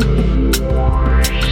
Bye.